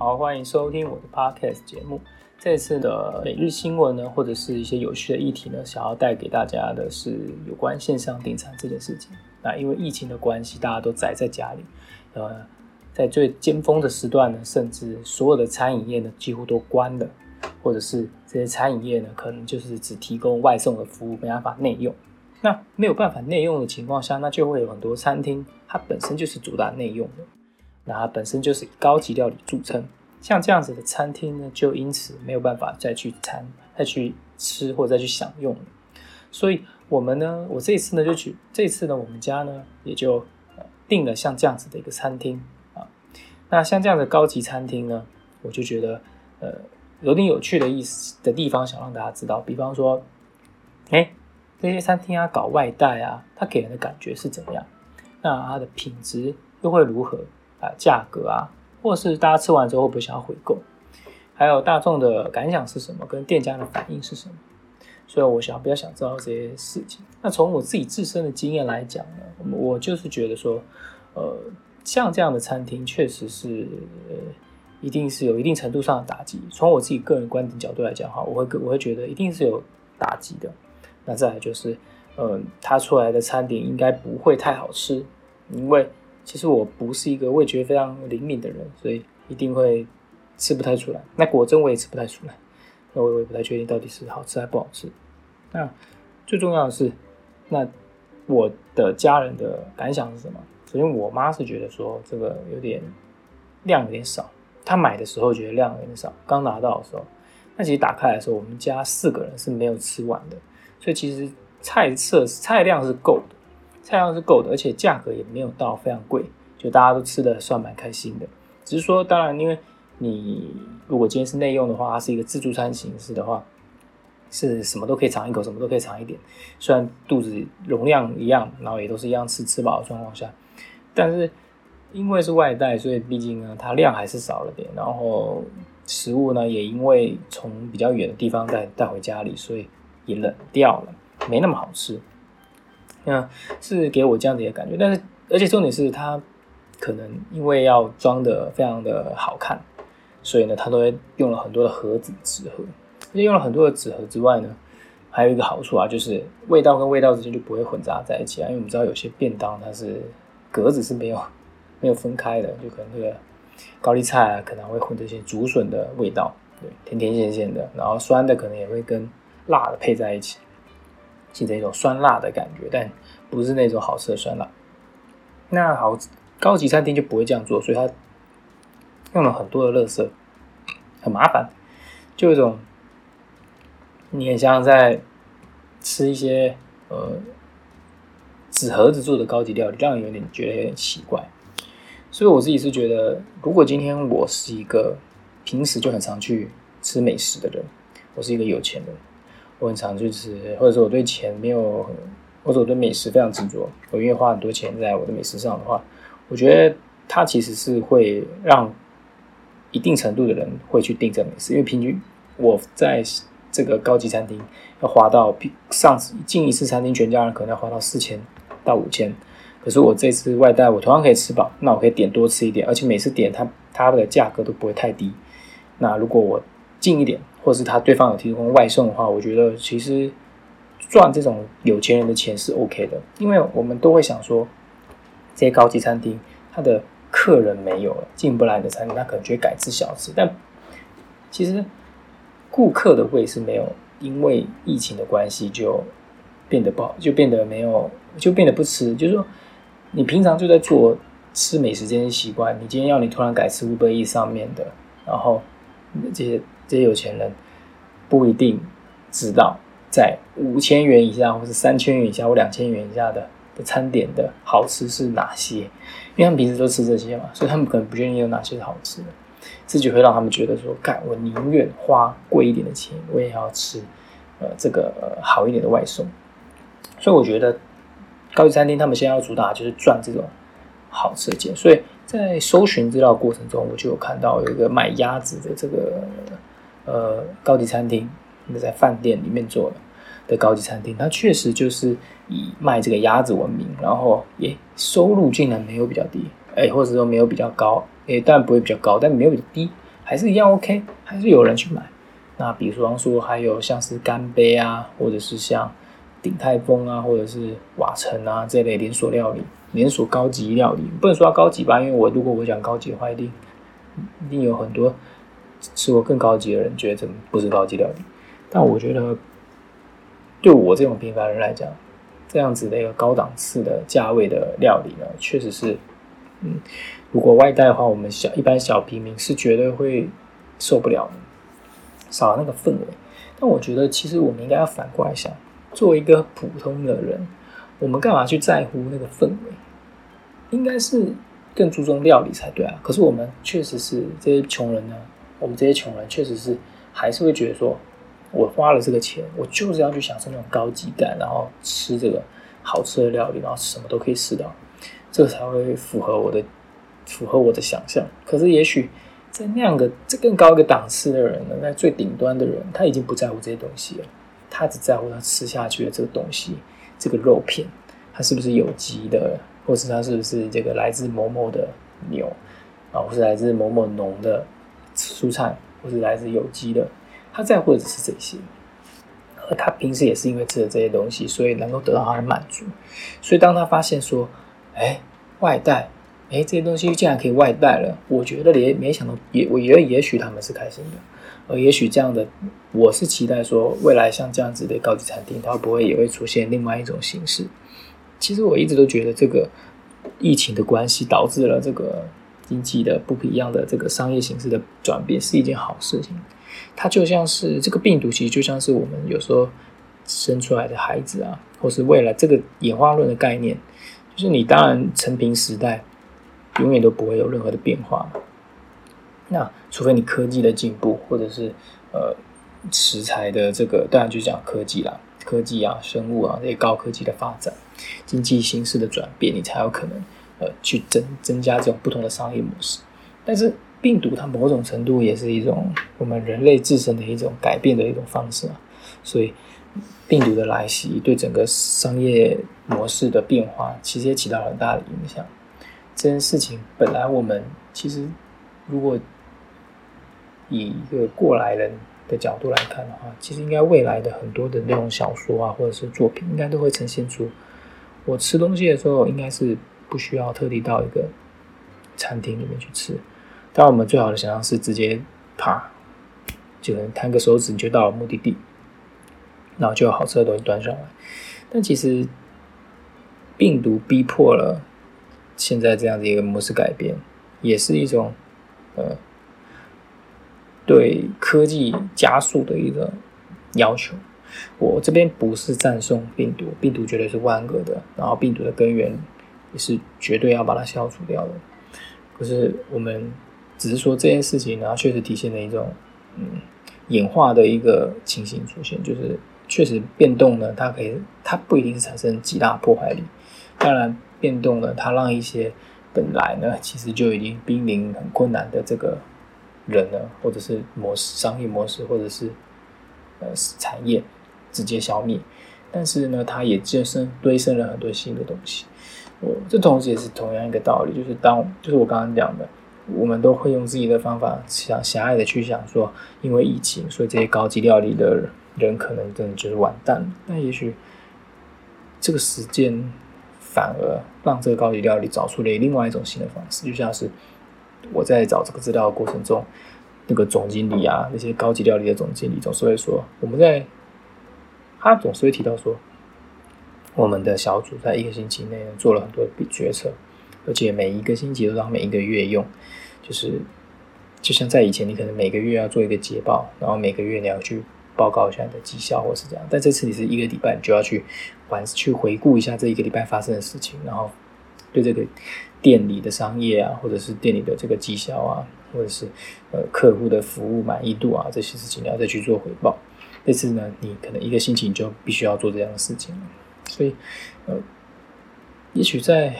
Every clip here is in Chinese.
好，欢迎收听我的 podcast 节目。这次的每日新闻呢，或者是一些有趣的议题呢，想要带给大家的是有关线上订餐这件事情。那因为疫情的关系，大家都宅在家里，呃，在最尖峰的时段呢，甚至所有的餐饮业呢几乎都关了，或者是这些餐饮业呢，可能就是只提供外送的服务，没办法内用。那没有办法内用的情况下，那就会有很多餐厅，它本身就是主打内用的。那它本身就是以高级料理著称，像这样子的餐厅呢，就因此没有办法再去餐、再去吃或者再去享用了。所以，我们呢，我这次呢，就去这次呢，我们家呢也就订了像这样子的一个餐厅啊。那像这样的高级餐厅呢，我就觉得呃有点有趣的意思的地方，想让大家知道。比方说，哎，这些餐厅啊搞外带啊，它给人的感觉是怎么样？那它的品质又会如何？啊，价格啊，或是大家吃完之后会不会想要回购？还有大众的感想是什么？跟店家的反应是什么？所以我想比较想知道这些事情。那从我自己自身的经验来讲呢，我就是觉得说，呃，像这样的餐厅确实是，一定是有一定程度上的打击。从我自己个人观点角度来讲哈，我会我会觉得一定是有打击的。那再来就是，嗯，它出来的餐点应该不会太好吃，因为。其实我不是一个味觉非常灵敏的人，所以一定会吃不太出来。那果真我也吃不太出来，那我也不太确定到底是好吃还不好吃。那最重要的是，那我的家人的感想是什么？首先，我妈是觉得说这个有点量有点少，她买的时候觉得量有点少。刚拿到的时候，那其实打开来的时候，我们家四个人是没有吃完的，所以其实菜色菜量是够的。菜量是够的，而且价格也没有到非常贵，就大家都吃的算蛮开心的。只是说，当然，因为你如果今天是内用的话，它是一个自助餐形式的话，是什么都可以尝一口，什么都可以尝一点。虽然肚子容量一样，然后也都是一样吃吃饱的状况下，但是因为是外带，所以毕竟呢，它量还是少了点。然后食物呢，也因为从比较远的地方带带回家里，所以也冷掉了，没那么好吃。那是给我这样的一个感觉，但是而且重点是它可能因为要装的非常的好看，所以呢，它都会用了很多的盒子纸盒。而且用了很多的纸盒之外呢，还有一个好处啊，就是味道跟味道之间就不会混杂在一起啊。因为我们知道有些便当它是格子是没有没有分开的，就可能这个高丽菜啊可能会混这些竹笋的味道，对，甜甜咸咸的，然后酸的可能也会跟辣的配在一起。形成一种酸辣的感觉，但不是那种好吃的酸辣。那好，高级餐厅就不会这样做，所以它用了很多的垃圾，很麻烦，就有一种你很像在吃一些呃纸盒子做的高级料理，让人有点觉得有点奇怪。所以我自己是觉得，如果今天我是一个平时就很常去吃美食的人，我是一个有钱人。我很常去吃，或者说我对钱没有，或者我对美食非常执着，我愿意花很多钱在我的美食上的话，我觉得它其实是会让一定程度的人会去订这美食，因为平均我在这个高级餐厅要花到上次进一次餐厅，全家人可能要花到四千到五千，可是我这次外带，我同样可以吃饱，那我可以点多吃一点，而且每次点它它的价格都不会太低。那如果我近一点。或是他对方有提供外送的话，我觉得其实赚这种有钱人的钱是 OK 的，因为我们都会想说，这些高级餐厅它的客人没有了，进不来的餐厅，他可能就会改吃小吃。但其实顾客的胃是没有因为疫情的关系就变得不好，就变得没有，就变得不吃。就是说，你平常就在做吃美食这些习惯，你今天要你突然改吃五百亿上面的，然后这些。这些有钱人不一定知道，在五千元以下，或是三千元以下，或两千元以下的的餐点的好吃是哪些？因为他们平时都吃这些嘛，所以他们可能不确定有哪些是好吃的，自己会让他们觉得说：，干，我宁愿花贵一点的钱，我也要吃呃这个好一点的外送。所以我觉得高级餐厅他们现在要主打就是赚这种好吃的钱，所以在搜寻资料过程中，我就有看到有一个卖鸭子的这个。呃，高级餐厅，那在饭店里面做的的高级餐厅，它确实就是以卖这个鸭子闻名，然后也收入竟然没有比较低，哎，或者说没有比较高，哎，当然不会比较高，但没有比较低，还是一样 OK，还是有人去买。那比方说还有像是干杯啊，或者是像鼎泰丰啊，或者是瓦城啊这类连锁料理、连锁高级料理，不能说高级吧，因为我如果我讲高级的话，一定一定有很多吃过更高级的人觉得这不是高级料理。但我觉得，对我这种平凡人来讲，这样子的一个高档次的价位的料理呢，确实是，嗯，如果外带的话，我们小一般小平民是绝对会受不了的，少了那个氛围。但我觉得，其实我们应该要反过来想，作为一个普通的人，我们干嘛去在乎那个氛围？应该是更注重料理才对啊。可是我们确实是这些穷人呢，我们这些穷人确实是还是会觉得说。我花了这个钱，我就是要去享受那种高级感，然后吃这个好吃的料理，然后什么都可以吃到，这个才会符合我的符合我的想象。可是，也许在那样的这更高一个档次的人呢，在最顶端的人，他已经不在乎这些东西了，他只在乎他吃下去的这个东西，这个肉片，它是不是有机的，或是它是不是这个来自某某的牛啊，或是来自某某农的蔬菜，或是来自有机的。他在乎的只是这些，而他平时也是因为吃了这些东西，所以能够得到他的满足。所以当他发现说，哎，外带，哎，这些东西竟然可以外带了，我觉得也没想到，也我觉得也许他们是开心的，而也许这样的，我是期待说，未来像这样子的高级餐厅，它会不会也会出现另外一种形式？其实我一直都觉得，这个疫情的关系导致了这个经济的不一样的这个商业形式的转变，是一件好事情。它就像是这个病毒，其实就像是我们有时候生出来的孩子啊，或是未来这个演化论的概念，就是你当然成平时代永远都不会有任何的变化。那除非你科技的进步，或者是呃食材的这个，当然就讲科技啦，科技啊、生物啊这些高科技的发展，经济形势的转变，你才有可能呃去增增加这种不同的商业模式。但是病毒它某种程度也是一种我们人类自身的一种改变的一种方式啊，所以病毒的来袭对整个商业模式的变化其实也起到很大的影响。这件事情本来我们其实如果以一个过来人的角度来看的话，其实应该未来的很多的那种小说啊或者是作品，应该都会呈现出我吃东西的时候应该是不需要特地到一个餐厅里面去吃。当然我们最好的想象是直接啪，就能弹个手指就到了目的地，然后就有好吃的东西端上来。但其实病毒逼迫了现在这样的一个模式改变，也是一种呃对科技加速的一个要求。我这边不是赞颂病毒，病毒绝对是万恶的，然后病毒的根源也是绝对要把它消除掉的。可是我们。只是说这件事情，然后确实体现了一种嗯演化的一个情形出现，就是确实变动呢，它可以它不一定是产生极大破坏力。当然，变动呢，它让一些本来呢其实就已经濒临很困难的这个人呢，或者是模式、商业模式，或者是呃产业直接消灭。但是呢，它也健身堆生了很多新的东西。我这同时也是同样一个道理，就是当就是我刚刚讲的。我们都会用自己的方法想狭隘的去想说，因为疫情，所以这些高级料理的人可能真的就是完蛋了。那也许这个时间反而让这个高级料理找出了另外一种新的方式，就像是我在找这个资料的过程中，那个总经理啊，那些高级料理的总经理总是会说，我们在他总是会提到说，我们的小组在一个星期内做了很多决策。而且每一个星期都让每一个月用，就是就像在以前，你可能每个月要做一个捷报，然后每个月你要去报告一下你的绩效，或是这样。但这次你是一个礼拜，你就要去完去回顾一下这一个礼拜发生的事情，然后对这个店里的商业啊，或者是店里的这个绩效啊，或者是呃客户的服务满意度啊这些事情，你要再去做回报。这次呢，你可能一个星期你就必须要做这样的事情了。所以，呃，也许在。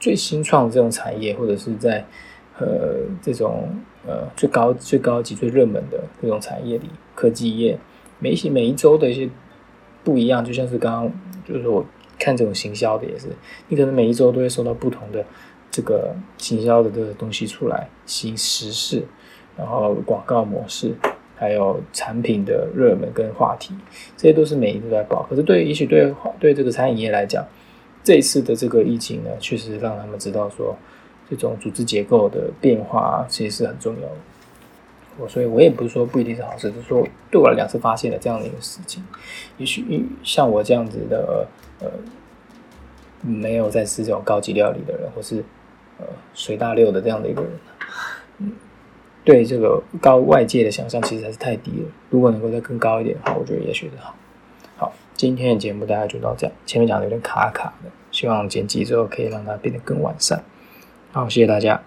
最新创这种产业，或者是在呃这种呃最高最高级最热门的这种产业里，科技业每一每一周的一些不一样，就像是刚刚就是我看这种行销的也是，你可能每一周都会收到不同的这个行销的这个东西出来，新时事，然后广告模式，还有产品的热门跟话题，这些都是每一个在报。可是对，也许对对这个餐饮业来讲，这一次的这个疫情呢，确实让他们知道说，这种组织结构的变化其实是很重要的。我所以，我也不是说不一定是好事，就是说对我来讲是发现了这样的一个事情。也许像我这样子的呃，没有在吃这种高级料理的人，或是呃随大溜的这样的一个人，嗯，对这个高外界的想象其实还是太低了。如果能够再更高一点的话，我觉得也许是好。好，今天的节目大家就到这样，前面讲的有点卡卡的，希望剪辑之后可以让它变得更完善。好，谢谢大家。